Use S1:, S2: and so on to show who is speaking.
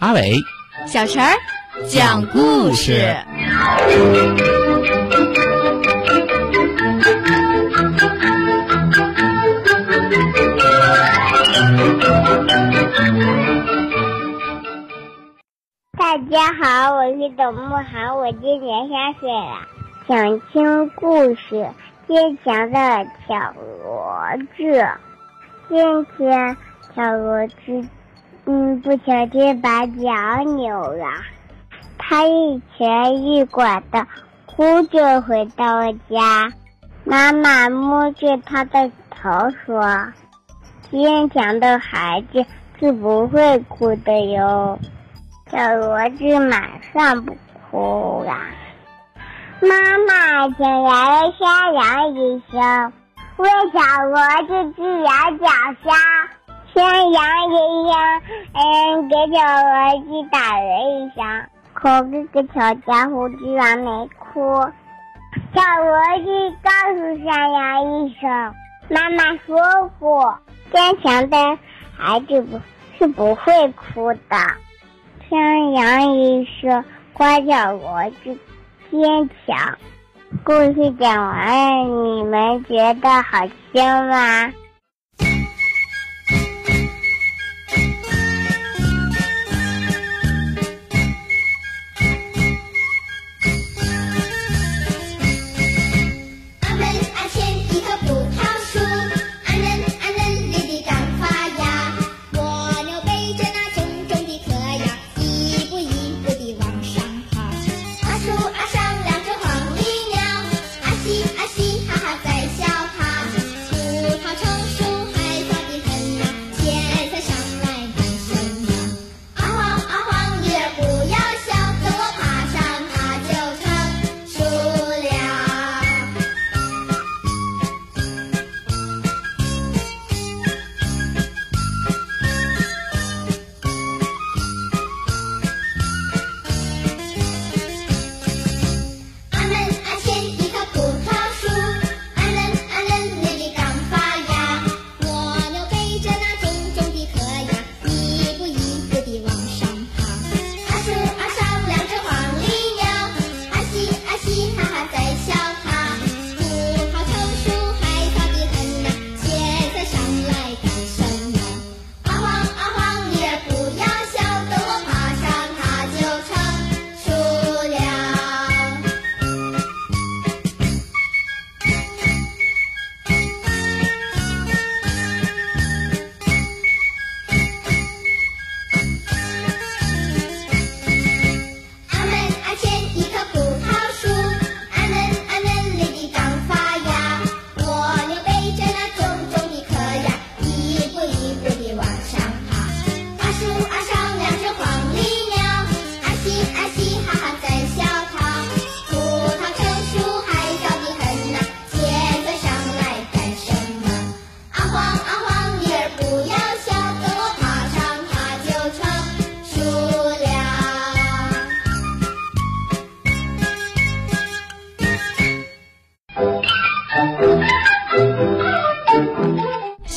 S1: 阿伟、
S2: 小陈儿讲故事。
S3: 大家好，我是董慕涵，我今年三岁了。想听故事，坚强的小骡子。今天，小骡子嗯不小心把脚扭了，他一瘸一拐的哭着回到家。妈妈摸着他的头说：“坚强的孩子是不会哭的哟。”小骡子马上不哭了。妈妈请来了山羊医生，为小骡子治牙脚伤。山羊医生嗯给小骡子打了一针，可这个小家伙居然没哭。小骡子告诉山羊医生，妈妈说过，坚强的孩子不是不会哭的。山羊医生夸小骡子坚强。故事讲完了，你们觉得好听吗？